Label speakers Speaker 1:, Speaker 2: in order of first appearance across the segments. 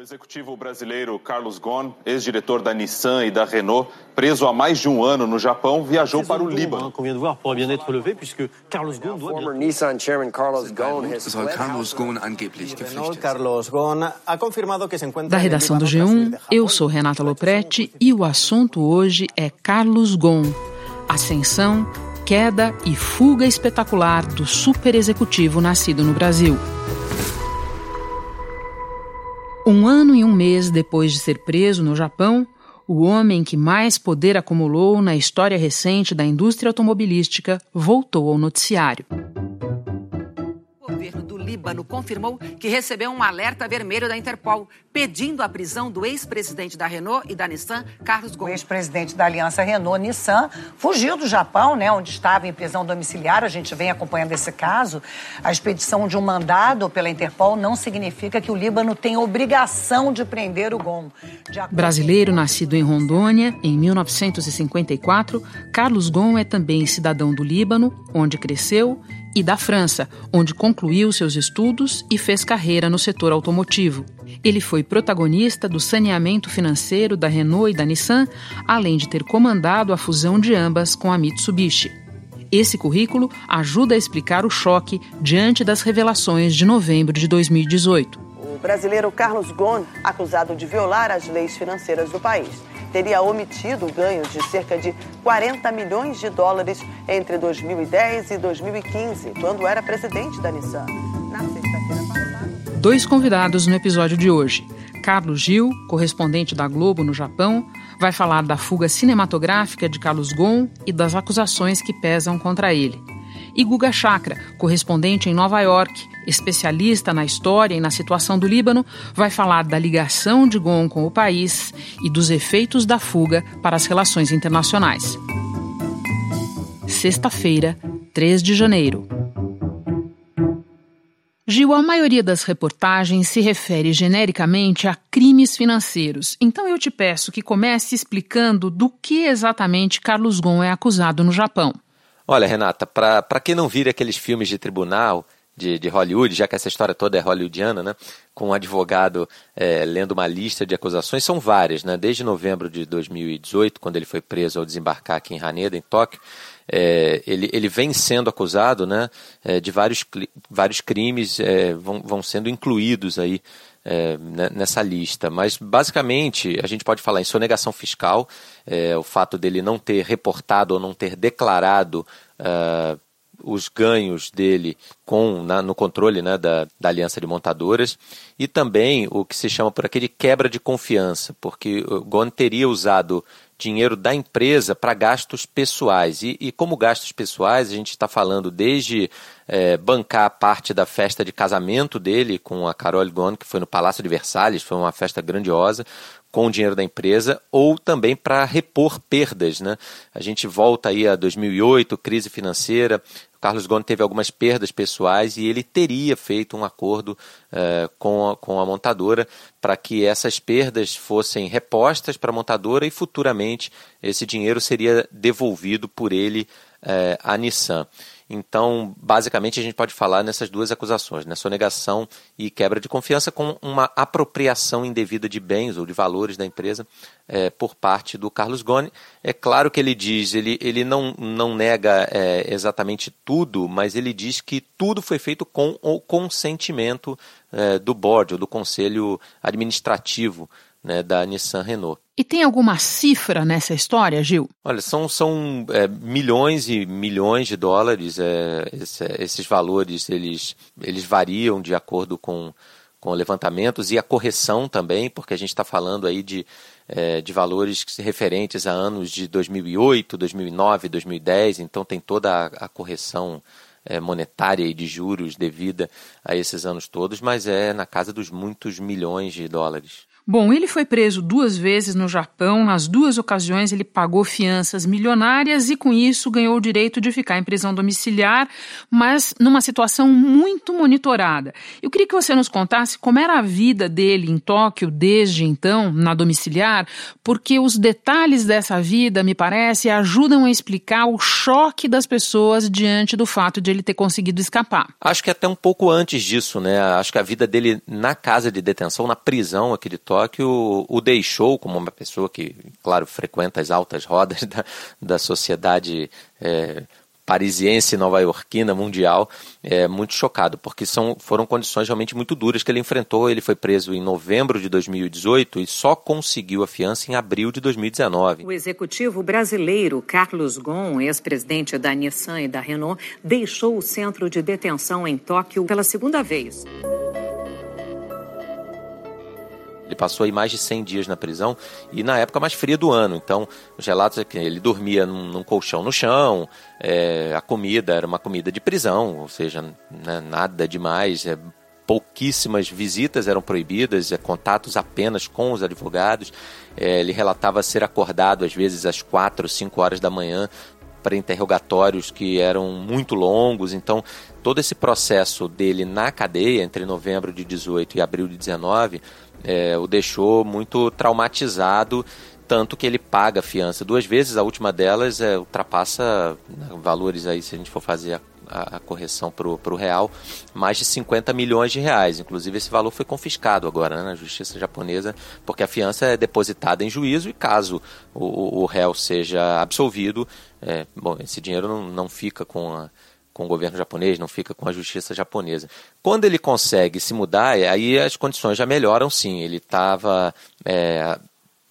Speaker 1: O executivo brasileiro Carlos Ghosn, ex-diretor da Nissan e da Renault, preso há mais de um ano no Japão, viajou para o Líbano.
Speaker 2: Da redação do G1, eu sou Renata Loprete e o assunto hoje é Carlos Ghosn, ascensão, queda e fuga espetacular do super executivo nascido no Brasil. Um ano e um mês depois de ser preso no Japão, o homem que mais poder acumulou na história recente da indústria automobilística voltou ao noticiário.
Speaker 3: Líbano confirmou que recebeu um alerta vermelho da Interpol, pedindo a prisão do ex-presidente da Renault e da Nissan, Carlos Ghosn.
Speaker 4: O ex-presidente da aliança Renault-Nissan fugiu do Japão, né, onde estava em prisão domiciliar. A gente vem acompanhando esse caso. A expedição de um mandado pela Interpol não significa que o Líbano tem obrigação de prender o Ghosn.
Speaker 2: Brasileiro nascido em Rondônia em 1954, Carlos Ghosn é também cidadão do Líbano, onde cresceu e da França, onde concluiu seus estudos e fez carreira no setor automotivo. Ele foi protagonista do saneamento financeiro da Renault e da Nissan, além de ter comandado a fusão de ambas com a Mitsubishi. Esse currículo ajuda a explicar o choque diante das revelações de novembro de 2018.
Speaker 5: O brasileiro Carlos Ghosn, acusado de violar as leis financeiras do país teria omitido ganhos de cerca de 40 milhões de dólares entre 2010 e 2015, quando era presidente da Nissan. Na.
Speaker 2: Dois convidados no episódio de hoje. Carlos Gil, correspondente da Globo no Japão, vai falar da fuga cinematográfica de Carlos Ghosn e das acusações que pesam contra ele e Guga Chakra, correspondente em Nova York, especialista na história e na situação do Líbano, vai falar da ligação de Gon com o país e dos efeitos da fuga para as relações internacionais. Sexta-feira, 3 de janeiro. Gil, a maioria das reportagens se refere genericamente a crimes financeiros. Então eu te peço que comece explicando do que exatamente Carlos Gon é acusado no Japão.
Speaker 6: Olha, Renata, para quem não vira aqueles filmes de tribunal de, de, Hollywood, já que essa história toda é hollywoodiana, né? Com um advogado é, lendo uma lista de acusações, são várias, né? Desde novembro de 2018, quando ele foi preso ao desembarcar aqui em Haneda, em Tóquio, é, ele, ele vem sendo acusado, né? É, de vários, vários crimes é, vão, vão sendo incluídos aí é, né, nessa lista. Mas, basicamente, a gente pode falar em sonegação fiscal, é, o fato dele não ter reportado ou não ter declarado uh, os ganhos dele com na, no controle né, da, da aliança de montadoras e também o que se chama por aqui de quebra de confiança, porque o Gon teria usado dinheiro da empresa para gastos pessoais. E, e, como gastos pessoais, a gente está falando desde é, bancar parte da festa de casamento dele com a Carol Ghosn, que foi no Palácio de Versalhes, foi uma festa grandiosa, com o dinheiro da empresa, ou também para repor perdas. Né? A gente volta aí a 2008, crise financeira, Carlos Ghosn teve algumas perdas pessoais e ele teria feito um acordo uh, com, a, com a montadora para que essas perdas fossem repostas para a montadora e futuramente esse dinheiro seria devolvido por ele uh, à Nissan. Então, basicamente, a gente pode falar nessas duas acusações, né? sonegação e quebra de confiança com uma apropriação indevida de bens ou de valores da empresa é, por parte do Carlos Goni. É claro que ele diz, ele, ele não, não nega é, exatamente tudo, mas ele diz que tudo foi feito com o consentimento é, do board, ou do conselho administrativo né, da Nissan Renault.
Speaker 2: E tem alguma cifra nessa história, Gil?
Speaker 6: Olha, são, são é, milhões e milhões de dólares. É, esse, esses valores eles, eles variam de acordo com, com levantamentos e a correção também, porque a gente está falando aí de, é, de valores referentes a anos de 2008, 2009, 2010, então tem toda a, a correção é, monetária e de juros devida a esses anos todos, mas é na casa dos muitos milhões de dólares.
Speaker 2: Bom, ele foi preso duas vezes no Japão. Nas duas ocasiões, ele pagou fianças milionárias e, com isso, ganhou o direito de ficar em prisão domiciliar, mas numa situação muito monitorada. Eu queria que você nos contasse como era a vida dele em Tóquio desde então, na domiciliar, porque os detalhes dessa vida, me parece, ajudam a explicar o choque das pessoas diante do fato de ele ter conseguido escapar.
Speaker 6: Acho que até um pouco antes disso, né? Acho que a vida dele na casa de detenção, na prisão aqui de Tóquio, o deixou como uma pessoa que, claro, frequenta as altas rodas da, da sociedade. É, parisiense, nova-iorquina, mundial, é, muito chocado, porque são, foram condições realmente muito duras que ele enfrentou. Ele foi preso em novembro de 2018 e só conseguiu a fiança em abril de 2019.
Speaker 3: O executivo brasileiro Carlos Ghosn, ex-presidente da Nissan e da Renault, deixou o centro de detenção em Tóquio pela segunda vez.
Speaker 6: Ele passou aí mais de 100 dias na prisão e na época mais fria do ano. Então, os relatos é que ele dormia num, num colchão no chão, é, a comida era uma comida de prisão, ou seja, né, nada demais. É, pouquíssimas visitas eram proibidas, é, contatos apenas com os advogados. É, ele relatava ser acordado às vezes às 4, 5 horas da manhã para interrogatórios que eram muito longos. Então, todo esse processo dele na cadeia entre novembro de 18 e abril de 19 é, o deixou muito traumatizado, tanto que ele paga a fiança duas vezes, a última delas é, ultrapassa né, valores aí, se a gente for fazer a, a, correção para o real, mais de 50 milhões de reais. Inclusive esse valor foi confiscado agora né, na justiça japonesa, porque a fiança é depositada em juízo e caso o, o réu seja absolvido, é, bom, esse dinheiro não, não fica com a com o governo japonês, não fica com a justiça japonesa. Quando ele consegue se mudar, é, aí as condições já melhoram sim. Ele estava é,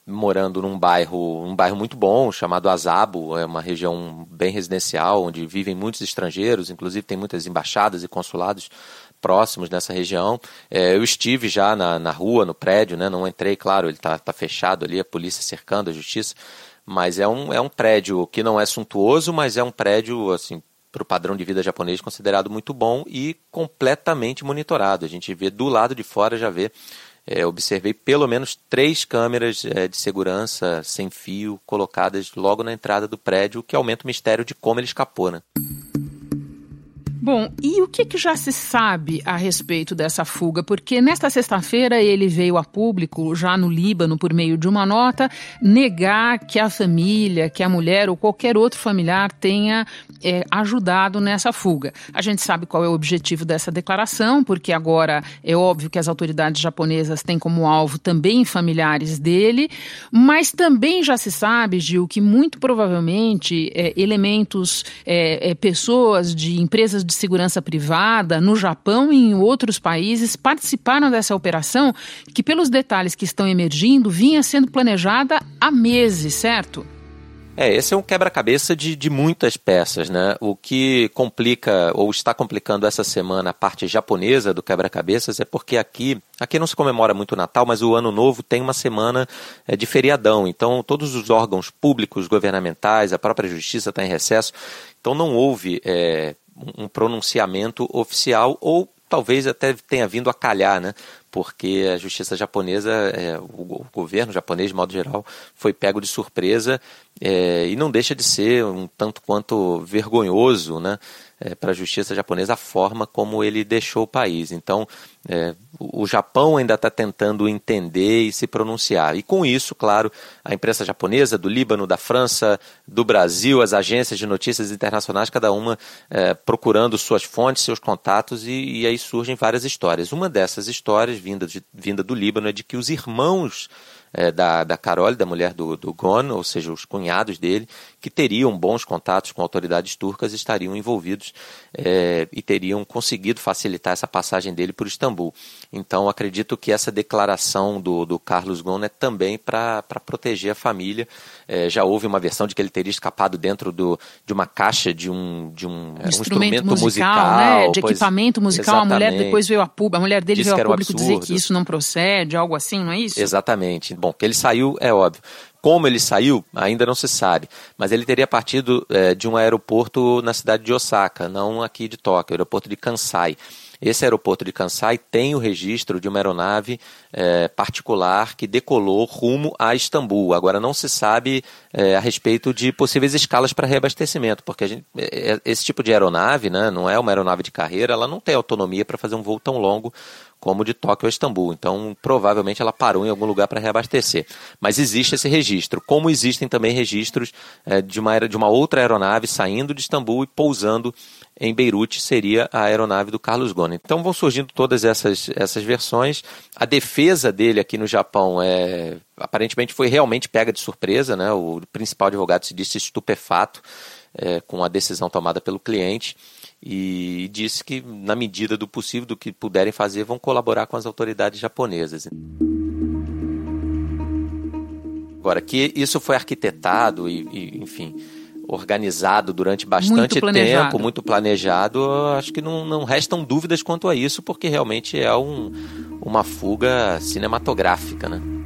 Speaker 6: morando num bairro, um bairro muito bom, chamado Azabo, é uma região bem residencial, onde vivem muitos estrangeiros, inclusive tem muitas embaixadas e consulados próximos nessa região. É, eu estive já na, na rua, no prédio, né? não entrei, claro, ele está tá fechado ali, a polícia cercando a justiça, mas é um, é um prédio que não é suntuoso, mas é um prédio assim para o padrão de vida japonês considerado muito bom e completamente monitorado. A gente vê do lado de fora, já vê, é, observei pelo menos três câmeras é, de segurança sem fio colocadas logo na entrada do prédio, o que aumenta o mistério de como ele escapou. Né?
Speaker 2: Bom, e o que, que, já se sabe a respeito dessa fuga? Porque nesta sexta-feira ele veio a público, já no Líbano, por meio de uma nota, negar que a família, que a mulher ou qualquer outro familiar tenha é, ajudado nessa fuga. A gente sabe qual é o objetivo dessa declaração, porque agora é óbvio que as autoridades japonesas têm como alvo também familiares dele, mas também já se sabe, Gil, que muito provavelmente é, elementos, é, é pessoas de empresas de segurança privada no Japão e em outros países participaram dessa operação que, pelos detalhes que estão emergindo, vinha sendo planejada há meses, certo?
Speaker 6: É, esse é um quebra-cabeça de, de muitas peças, né? O que complica ou está complicando essa semana a parte japonesa do quebra-cabeças é porque aqui, aqui não se comemora muito o Natal, mas o Ano Novo tem uma semana é, de feriadão. Então, todos os órgãos públicos, governamentais, a própria justiça está em recesso. Então, não houve é, um pronunciamento oficial ou talvez até tenha vindo a calhar, né? Porque a justiça japonesa, é, o, governo japonês, de modo geral, foi pego de surpresa é, e não deixa de ser um tanto quanto vergonhoso, né? É, para a justiça japonesa a forma como ele deixou o país. Então, é, o Japão ainda está tentando entender e se pronunciar. E com isso, claro, a imprensa japonesa, do Líbano, da França, do Brasil, as agências de notícias internacionais, cada uma é, procurando suas fontes, seus contatos, e, e, aí surgem várias histórias. Uma dessas histórias, vinda, de, vinda do Líbano, é de que os irmãos é, da, da Carole, da mulher do, do Gon, ou seja, os cunhados dele, que teriam bons contatos com autoridades turcas, estariam envolvidos é, e teriam conseguido facilitar essa passagem dele por Istambul. Então, acredito que essa declaração do, do Carlos Gon é também para proteger a família. É, já houve uma versão de que ele teria escapado dentro do, de uma caixa de um, de um,
Speaker 2: instrumento, um instrumento musical, musical né? de pois, equipamento musical. Exatamente. A mulher depois veio a público, a mulher dele veio a público um dizer que isso não procede, algo assim, não é isso?
Speaker 6: Exatamente. Bom, que ele saiu é óbvio. Como ele saiu, ainda não se sabe. Mas ele teria partido é, de um aeroporto na cidade de Osaka, não aqui de Tóquio, aeroporto de Kansai. Esse aeroporto de Kansai tem o registro de uma aeronave é, particular que decolou rumo a Istambul. Agora não se sabe é, a respeito de possíveis escalas para reabastecimento, porque gente, é, esse tipo de aeronave né, não é uma aeronave de carreira, ela não tem autonomia para fazer um voo tão longo como de Tóquio a Istambul. Então, provavelmente ela parou em algum lugar para reabastecer. Mas existe esse registro, como existem também registros é, de, uma, de uma outra aeronave saindo de Istambul e pousando em Beirute, seria a aeronave do Carlos Ghosn. Então vão surgindo todas essas, essas versões. A defesa dele aqui no Japão é aparentemente foi realmente pega de surpresa, né? O principal advogado se disse estupefato é, com a decisão tomada pelo cliente e disse que, na medida do possível, do que puderem fazer, vão colaborar com as autoridades japonesas. Agora, que isso foi arquitetado e, e enfim, organizado durante bastante muito tempo, muito planejado, acho que não, não restam dúvidas quanto a isso, porque realmente é um, uma fuga cinematográfica, né?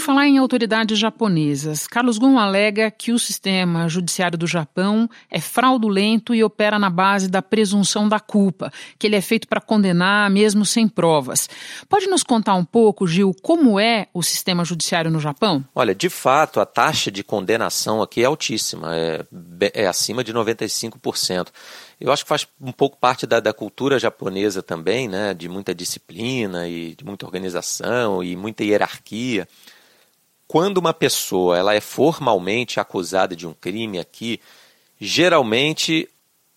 Speaker 2: Por falar em autoridades japonesas, Carlos Ghosn alega que o sistema judiciário do Japão é fraudulento e opera na base da presunção da culpa, que ele é feito para condenar mesmo sem provas. Pode nos contar um pouco, Gil, como é o sistema judiciário no Japão?
Speaker 6: Olha, de fato, a taxa de condenação aqui é altíssima, é, é acima de 95%. Eu acho que faz um pouco parte da, da, cultura japonesa também, né, de muita disciplina e de muita organização e muita hierarquia quando uma pessoa ela é formalmente acusada de um crime aqui, geralmente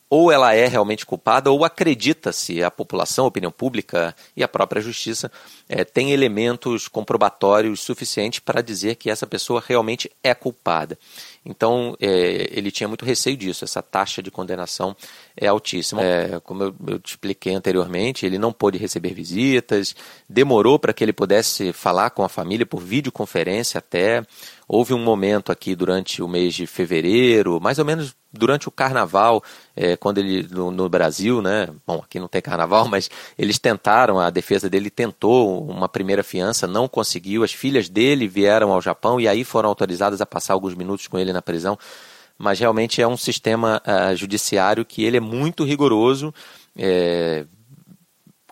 Speaker 6: ou ela é realmente culpada ou acredita-se a população, a opinião pública e a própria justiça é, tem elementos comprobatórios suficientes para dizer que essa pessoa realmente é culpada. Então, é, ele tinha muito receio disso, essa taxa de condenação é altíssima. É, como eu, eu, te expliquei anteriormente, ele não pôde receber visitas, demorou para que ele pudesse falar com a família por videoconferência até. Houve um momento aqui durante o mês de fevereiro, mais ou menos durante o carnaval, é, quando ele no, no, Brasil, né? Bom, aqui não tem carnaval, mas eles tentaram, a defesa dele tentou uma primeira fiança, não conseguiu. As filhas dele vieram ao Japão e aí foram autorizadas a passar alguns minutos com ele na prisão. Mas realmente é um sistema uh, judiciário que ele é muito rigoroso. É,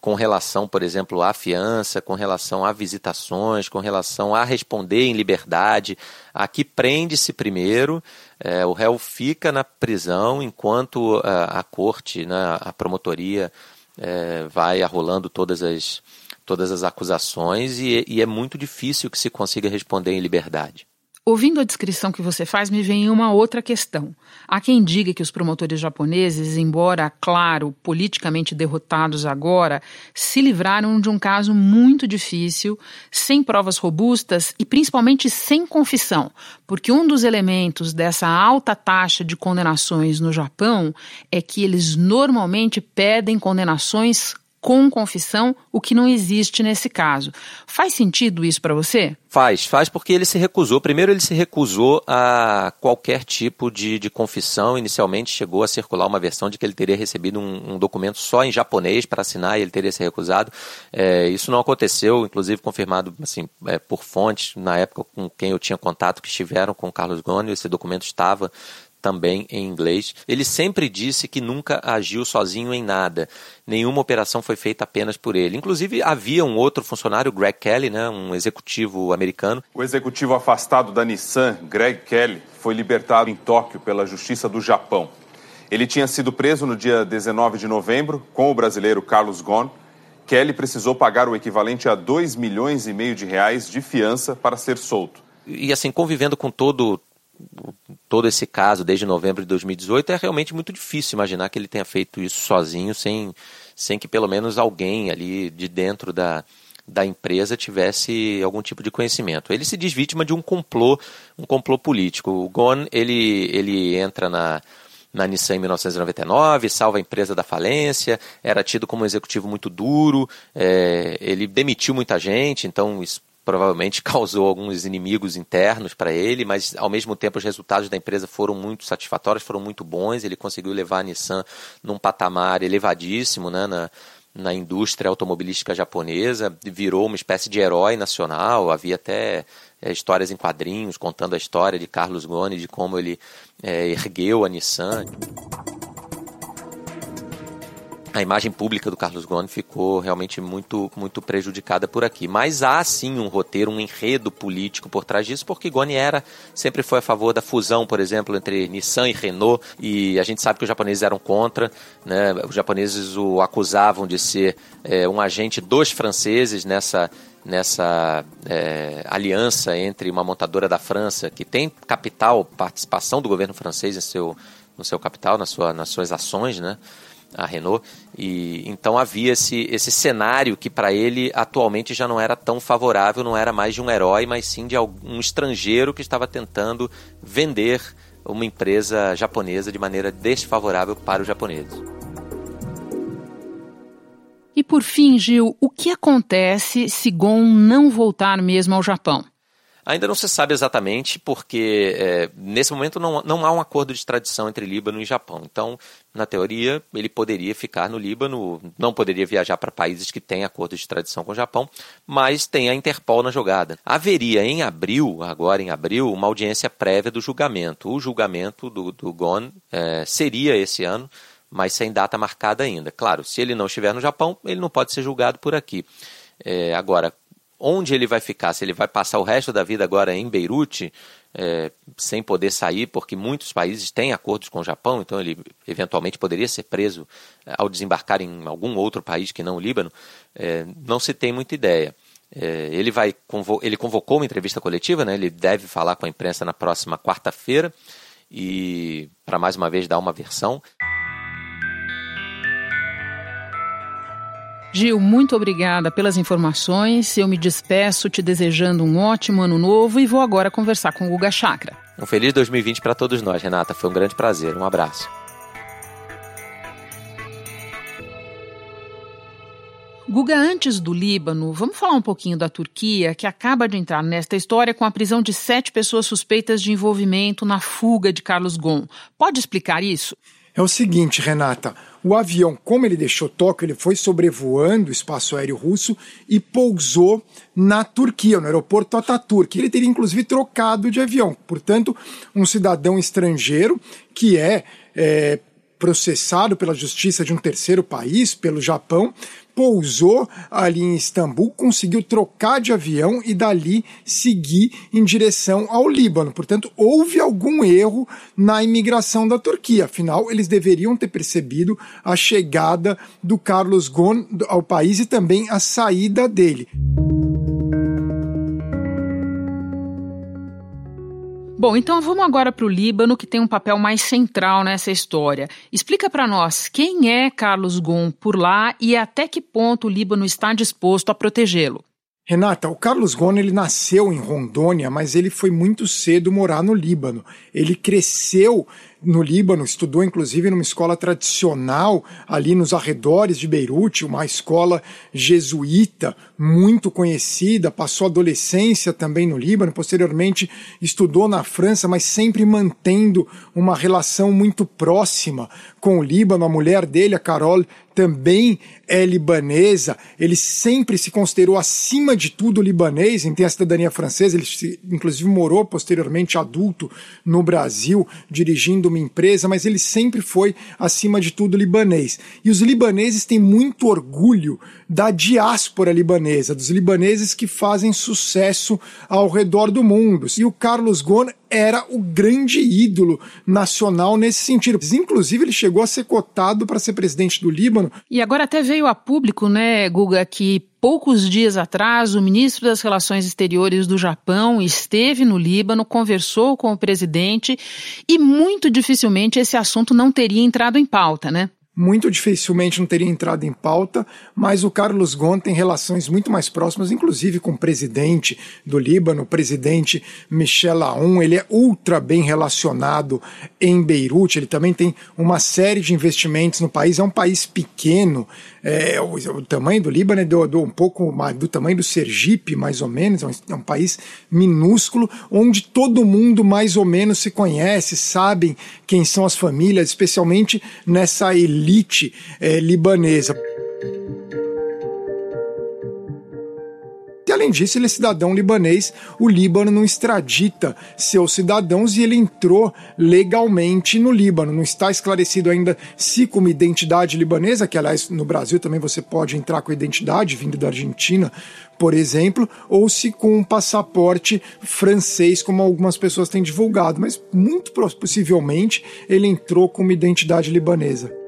Speaker 6: com relação, por exemplo, à fiança, com relação a visitações, com relação a responder em liberdade. Aqui prende-se primeiro, é, o réu fica na prisão enquanto a, a corte, né, a promotoria, é, vai arrolando todas as, todas as acusações e, e é muito difícil que se consiga responder em liberdade.
Speaker 2: Ouvindo a descrição que você faz, me vem uma outra questão. Há quem diga que os promotores japoneses, embora, claro, politicamente derrotados agora, se livraram de um caso muito difícil, sem provas robustas e principalmente sem confissão, porque um dos elementos dessa alta taxa de condenações no Japão é que eles normalmente pedem condenações com confissão, o que não existe nesse caso. Faz sentido isso para você?
Speaker 6: Faz, faz porque ele se recusou. Primeiro, ele se recusou a qualquer tipo de, de confissão. Inicialmente, chegou a circular uma versão de que ele teria recebido um, um documento só em japonês para assinar e ele teria se recusado. É, isso não aconteceu, inclusive confirmado assim, é, por fontes, na época com quem eu tinha contato, que estiveram com o Carlos Goni. Esse documento estava também em inglês. Ele sempre disse que nunca agiu sozinho em nada. Nenhuma operação foi feita apenas por ele. Inclusive, havia um outro funcionário, Greg Kelly, né, um executivo americano.
Speaker 1: O executivo afastado da Nissan, Greg Kelly, foi libertado em Tóquio pela Justiça do Japão. Ele tinha sido preso no dia 19 de novembro com o brasileiro Carlos Ghosn. Kelly precisou pagar o equivalente a 2 milhões e meio de reais de fiança para ser solto.
Speaker 6: E assim, convivendo com todo todo esse caso desde novembro de 2018, é realmente muito difícil imaginar que ele tenha feito isso sozinho, sem, sem que pelo menos alguém ali de dentro da, da empresa tivesse algum tipo de conhecimento. Ele se diz vítima de um complô, um complô político. O Gon, ele, ele entra na, na Nissan em 1999, salva a empresa da falência, era tido como um executivo muito duro, é, ele demitiu muita gente, então isso provavelmente causou alguns inimigos internos para ele, mas ao mesmo tempo os resultados da empresa foram muito satisfatórios, foram muito bons. Ele conseguiu levar a Nissan num patamar elevadíssimo né, na, na indústria automobilística japonesa, virou uma espécie de herói nacional. Havia até é, histórias em quadrinhos contando a história de Carlos Ghosn, de como ele é, ergueu a Nissan. A imagem pública do Carlos Ghosn ficou realmente muito, muito prejudicada por aqui. Mas há sim um roteiro, um enredo político por trás disso, porque Ghosn era, sempre foi a favor da fusão, por exemplo, entre Nissan e Renault, e a gente sabe que os japoneses eram contra, né? os japoneses o acusavam de ser é, um agente dos franceses nessa nessa é, aliança entre uma montadora da França que tem capital, participação do governo francês em seu, no seu capital, na sua, nas suas ações, né? A Renault, e então havia esse, esse cenário que para ele atualmente já não era tão favorável, não era mais de um herói, mas sim de um estrangeiro que estava tentando vender uma empresa japonesa de maneira desfavorável para os japoneses.
Speaker 2: E por fim, Gil, o que acontece se Gon não voltar mesmo ao Japão?
Speaker 6: Ainda não se sabe exatamente, porque é, nesse momento não, não há um acordo de extradição entre Líbano e Japão. Então, na teoria, ele poderia ficar no Líbano, não poderia viajar para países que têm acordo de extradição com o Japão, mas tem a Interpol na jogada. Haveria em abril, agora em abril, uma audiência prévia do julgamento. O julgamento do, do GON é, seria esse ano, mas sem data marcada ainda. Claro, se ele não estiver no Japão, ele não pode ser julgado por aqui. É, agora, onde ele vai ficar, se ele vai passar o resto da vida agora em Beirute, é, sem poder sair, porque muitos países têm acordos com o Japão, então ele eventualmente poderia ser preso é, ao desembarcar em algum outro país que não o Líbano, é, não se tem muita ideia. É, ele, vai, ele convocou uma entrevista coletiva, né, ele deve falar com a imprensa na próxima quarta-feira e, para mais uma vez, dar uma versão.
Speaker 2: Gil, muito obrigada pelas informações. Eu me despeço te desejando um ótimo ano novo e vou agora conversar com o Guga Chakra.
Speaker 6: Um feliz 2020 para todos nós, Renata. Foi um grande prazer. Um abraço.
Speaker 2: Guga, antes do Líbano, vamos falar um pouquinho da Turquia, que acaba de entrar nesta história com a prisão de sete pessoas suspeitas de envolvimento na fuga de Carlos Ghosn. Pode explicar isso?
Speaker 7: É o seguinte, Renata. O avião, como ele deixou Tóquio, ele foi sobrevoando o espaço aéreo russo e pousou na Turquia, no aeroporto Ataturk. Ele teria inclusive trocado de avião. Portanto, um cidadão estrangeiro que é, é processado pela justiça de um terceiro país, pelo Japão, pousou ali em Istambul, conseguiu trocar de avião e dali seguir em direção ao Líbano. Portanto, houve algum erro na imigração da Turquia. Afinal, eles deveriam ter percebido a chegada do Carlos Ghosn ao país e também a saída dele.
Speaker 2: Bom, então vamos agora para o Líbano, que tem um papel mais central nessa história. Explica para nós quem é Carlos Ghosn por lá e até que ponto o Líbano está disposto a protegê-lo.
Speaker 7: Renata, o Carlos Ghosn ele nasceu em Rondônia, mas ele foi muito cedo morar no Líbano. Ele cresceu no Líbano, estudou inclusive numa escola tradicional ali nos arredores de Beirute, uma escola jesuíta muito conhecida, passou adolescência também no Líbano, posteriormente estudou na França, mas sempre mantendo uma relação muito próxima com o Líbano. A mulher dele, a Carol, também é libanesa, ele sempre se considerou acima de tudo libanês, tem a cidadania francesa, ele inclusive morou posteriormente adulto no Brasil, dirigindo uma empresa, mas ele sempre foi, acima de tudo, libanês. E os libaneses têm muito orgulho da diáspora libanesa, dos libaneses que fazem sucesso ao redor do mundo. E o Carlos Ghosn era o grande ídolo nacional nesse sentido. Inclusive, ele chegou a ser cotado para ser presidente do Líbano.
Speaker 2: E agora até veio a público, né, Guga, que poucos dias atrás o ministro das Relações Exteriores do Japão esteve no Líbano, conversou com o presidente e muito dificilmente esse assunto não teria entrado em pauta, né?
Speaker 7: Muito dificilmente não teria entrado em pauta, mas o Carlos Ghosn tem relações muito mais próximas, inclusive com o presidente do Líbano, o presidente Michel Aoun, ele é ultra bem relacionado em Beirute, ele também tem uma série de investimentos no país, é um país pequeno, é, o, o, tamanho do Líbano é do, do, um pouco do tamanho do Sergipe, mais ou menos, é um, é um país minúsculo, onde todo mundo mais ou menos se conhece, sabem quem são as famílias, especialmente nessa elite é, libanesa. Além disso, ele é cidadão libanês, o Líbano não extradita seus cidadãos e ele entrou legalmente no Líbano. Não está esclarecido ainda se como identidade libanesa, que aliás no Brasil também você pode entrar com identidade vindo da Argentina, por exemplo, ou se com um passaporte francês, como algumas pessoas têm divulgado, mas muito possivelmente ele entrou com uma identidade libanesa.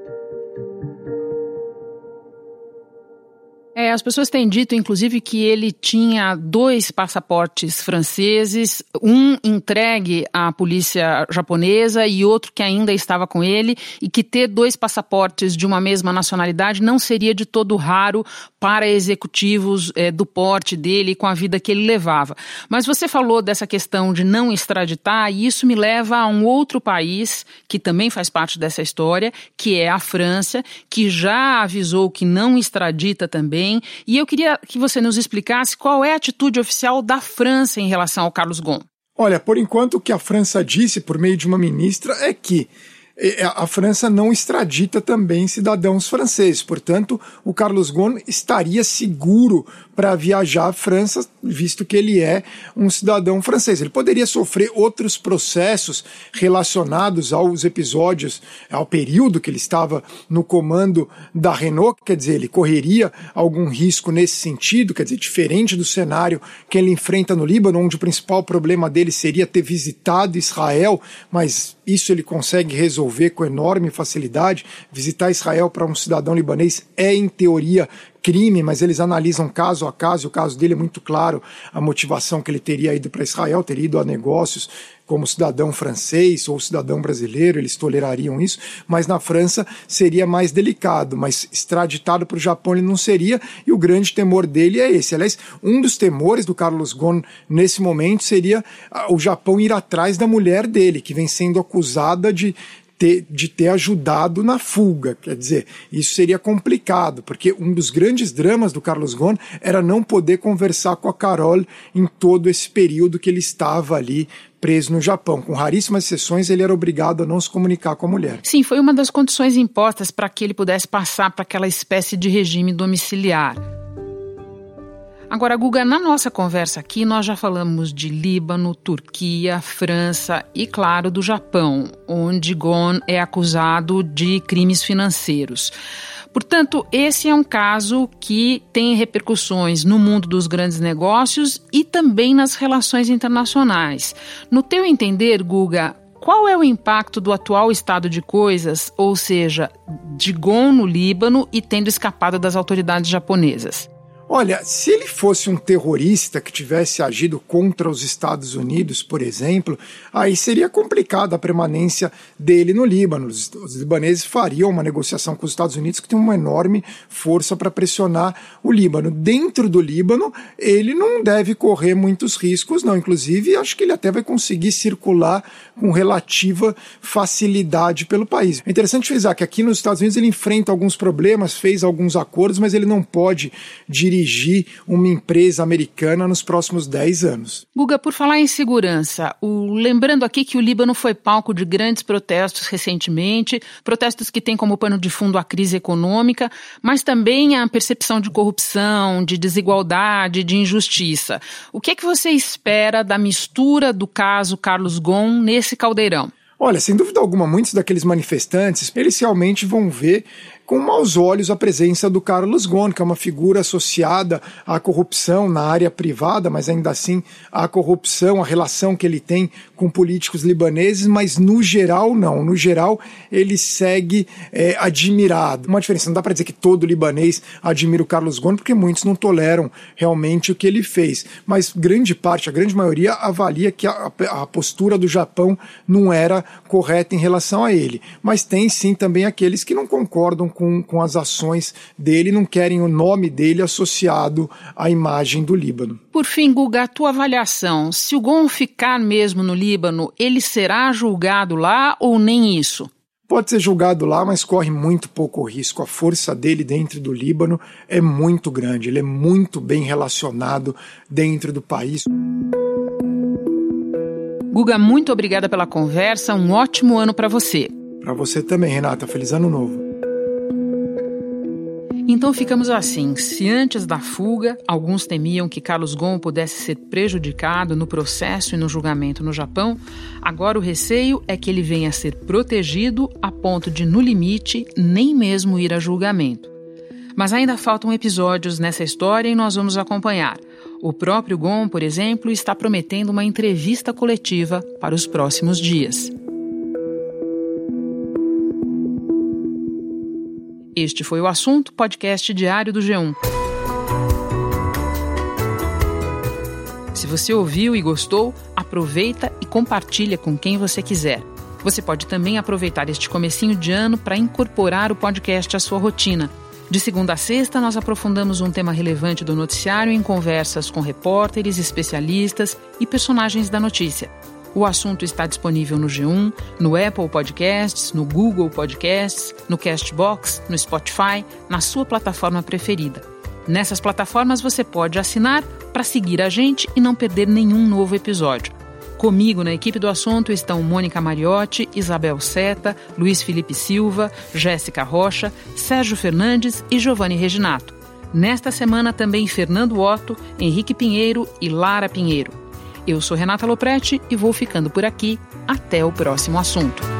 Speaker 2: É, as pessoas têm dito, inclusive, que ele tinha dois passaportes franceses, um entregue à polícia japonesa e outro que ainda estava com ele, e que ter dois passaportes de uma mesma nacionalidade não seria de todo raro para executivos é, do porte dele com a vida que ele levava. Mas você falou dessa questão de não extraditar, e isso me leva a um outro país que também faz parte dessa história, que é a França, que já avisou que não extradita também também. E eu queria que você nos explicasse qual é a atitude oficial da França em relação ao Carlos Ghosn.
Speaker 7: Olha, por enquanto o que a França disse por meio de uma ministra é que a França não extradita também cidadãos franceses. Portanto, o Carlos Ghosn estaria seguro para viajar à França, visto que ele é um cidadão francês. Ele poderia sofrer outros processos relacionados aos episódios, ao período que ele estava no comando da Renault, quer dizer, ele correria algum risco nesse sentido, quer dizer, diferente do cenário que ele enfrenta no Líbano, onde o principal problema dele seria ter visitado Israel, mas isso ele consegue resolver com enorme facilidade. Visitar Israel para um cidadão libanês é, em teoria, crime, mas eles analisam caso a caso, o caso dele é muito claro, a motivação que ele teria ido para Israel, teria ido a negócios como cidadão francês ou cidadão brasileiro, eles tolerariam isso, mas na França seria mais delicado, mas extraditado para o Japão ele não seria, e o grande temor dele é esse. Aliás, um dos temores do Carlos Ghosn nesse momento seria o Japão ir atrás da mulher dele, que vem sendo acusada de ter, de ter ajudado na fuga. Quer dizer, isso seria complicado, porque um dos grandes dramas do Carlos Ghosn era não poder conversar com a Carol em todo esse período que ele estava ali preso no Japão. Com raríssimas exceções, ele era obrigado a não se comunicar com a mulher.
Speaker 2: Sim, foi uma das condições impostas para que ele pudesse passar para aquela espécie de regime domiciliar. Agora, Guga, na nossa conversa aqui, nós já falamos de Líbano, Turquia, França e, claro, do Japão, onde Gon é acusado de crimes financeiros. Portanto, esse é um caso que tem repercussões no mundo dos grandes negócios e também nas relações internacionais. No teu entender, Guga, qual é o impacto do atual estado de coisas, ou seja, de Gon no Líbano e tendo escapado das autoridades japonesas?
Speaker 7: Olha, se ele fosse um terrorista que tivesse agido contra os Estados Unidos, por exemplo, aí seria complicada a permanência dele no Líbano. Os, libaneses fariam uma negociação com os Estados Unidos que tem uma enorme força para pressionar o Líbano. Dentro do Líbano, ele não deve correr muitos riscos, não. Inclusive, acho que ele até vai conseguir circular com relativa facilidade pelo país. É interessante frisar que aqui nos Estados Unidos ele enfrenta alguns problemas, fez alguns acordos, mas ele não pode dirigir dirigir uma empresa americana nos próximos 10 anos.
Speaker 2: Guga, por falar em segurança, o... lembrando aqui que o Líbano foi palco de grandes protestos recentemente, protestos que têm como pano de fundo a crise econômica, mas também a percepção de corrupção, de desigualdade, de injustiça. O que é que você espera da mistura do caso Carlos Gon nesse caldeirão?
Speaker 7: Olha, sem dúvida alguma, muitos daqueles manifestantes, eles realmente vão ver com maus olhos a presença do Carlos Ghosn, que é uma figura associada à corrupção na área privada, mas ainda assim à corrupção, a relação que ele tem com políticos libaneses, mas no geral não. No geral ele segue é, admirado. Uma diferença, não dá para dizer que todo libanês admira o Carlos Ghosn, porque muitos não toleram realmente o que ele fez, mas grande parte, a grande maioria avalia que a, a postura do Japão não era correta em relação a ele. Mas tem sim também aqueles que não concordam com, com as ações dele, não querem o nome dele associado à imagem do Líbano.
Speaker 2: Por fim, Guga, a tua avaliação, se o Gon ficar mesmo no Líbano, ele será julgado lá ou nem isso?
Speaker 7: Pode ser julgado lá, mas corre muito pouco risco. A força dele dentro do Líbano é muito grande, ele é muito bem relacionado dentro do país.
Speaker 2: Guga, muito obrigada pela conversa, um ótimo ano para você.
Speaker 7: Para você também, Renata. Feliz ano novo.
Speaker 2: Então ficamos assim. Se antes da fuga, alguns temiam que Carlos Ghosn pudesse ser prejudicado no processo e no julgamento no Japão, agora o receio é que ele venha a ser protegido a ponto de, no limite, nem mesmo ir a julgamento. Mas ainda faltam episódios nessa história e nós vamos acompanhar. O próprio Gon, por exemplo, está prometendo uma entrevista coletiva para os próximos dias. Este foi o assunto podcast diário do G1. Se você ouviu e gostou, aproveita e compartilha com quem você quiser. Você pode também aproveitar este comecinho de ano para incorporar o podcast à sua rotina. De segunda a sexta, nós aprofundamos um tema relevante do noticiário em conversas com repórteres, especialistas e personagens da notícia. O assunto está disponível no G1, no Apple Podcasts, no Google Podcasts, no Castbox, no Spotify, na sua plataforma preferida. Nessas plataformas você pode assinar para seguir a gente e não perder nenhum novo episódio. Comigo na equipe do assunto estão Mônica Mariotti, Isabel Seta, Luiz Felipe Silva, Jéssica Rocha, Sérgio Fernandes e Giovanni Reginato. Nesta semana também Fernando Otto, Henrique Pinheiro e Lara Pinheiro. Eu sou Renata Loprete e vou ficando por aqui. Até o próximo assunto.